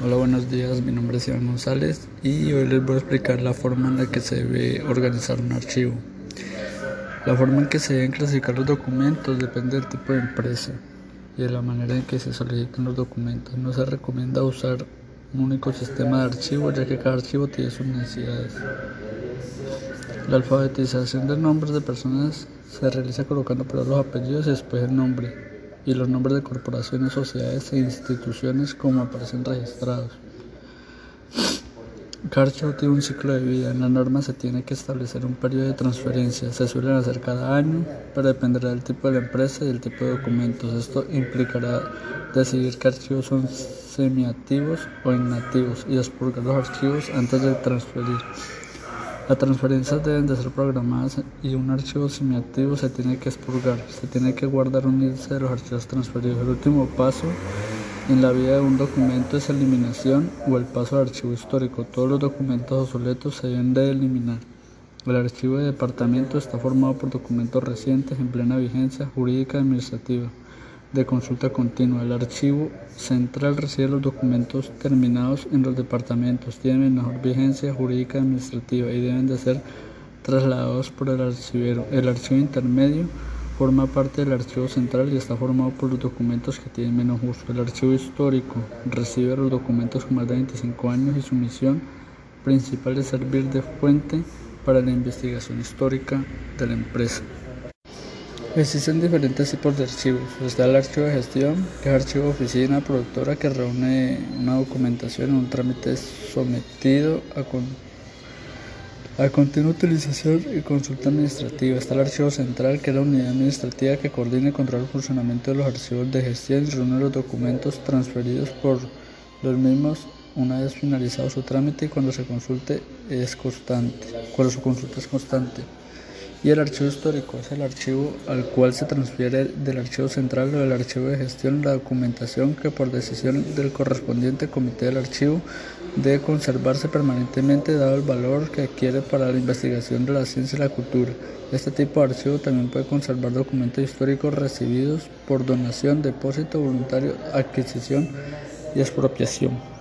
Hola, buenos días. Mi nombre es Iván González y hoy les voy a explicar la forma en la que se debe organizar un archivo. La forma en que se deben clasificar los documentos depende del tipo de empresa y de la manera en que se solicitan los documentos. No se recomienda usar un único sistema de archivo ya que cada archivo tiene sus necesidades. La alfabetización de nombres de personas se realiza colocando primero los apellidos y después el nombre y los nombres de corporaciones, sociedades e instituciones como aparecen registrados. Cada tiene un ciclo de vida. En la norma se tiene que establecer un periodo de transferencia. Se suelen hacer cada año, pero dependerá del tipo de la empresa y del tipo de documentos. Esto implicará decidir qué archivos son semiactivos o inactivos y expurgar los archivos antes de transferir. Las transferencias deben de ser programadas y un archivo semiactivo se tiene que expurgar. Se tiene que guardar un índice de los archivos transferidos. El último paso en la vida de un documento es eliminación o el paso al archivo histórico. Todos los documentos obsoletos se deben de eliminar. El archivo de departamento está formado por documentos recientes en plena vigencia jurídica administrativa de consulta continua. El archivo central recibe los documentos terminados en los departamentos, tienen mejor vigencia jurídica administrativa y deben de ser trasladados por el archivero. El archivo intermedio forma parte del archivo central y está formado por los documentos que tienen menos uso. El archivo histórico recibe los documentos con más de 25 años y su misión principal es servir de fuente para la investigación histórica de la empresa. Existen diferentes tipos de archivos. Está el archivo de gestión, que es archivo oficina productora que reúne una documentación en un trámite sometido a, a continua utilización y consulta administrativa. Está el archivo central, que es la unidad administrativa que coordina y controla el funcionamiento de los archivos de gestión y reúne los documentos transferidos por los mismos una vez finalizado su trámite y cuando se consulte es constante, cuando su consulta es constante y el archivo histórico es el archivo al cual se transfiere del archivo central o del archivo de gestión la documentación que por decisión del correspondiente comité del archivo debe conservarse permanentemente dado el valor que adquiere para la investigación de la ciencia y la cultura. Este tipo de archivo también puede conservar documentos históricos recibidos por donación, depósito voluntario, adquisición y expropiación.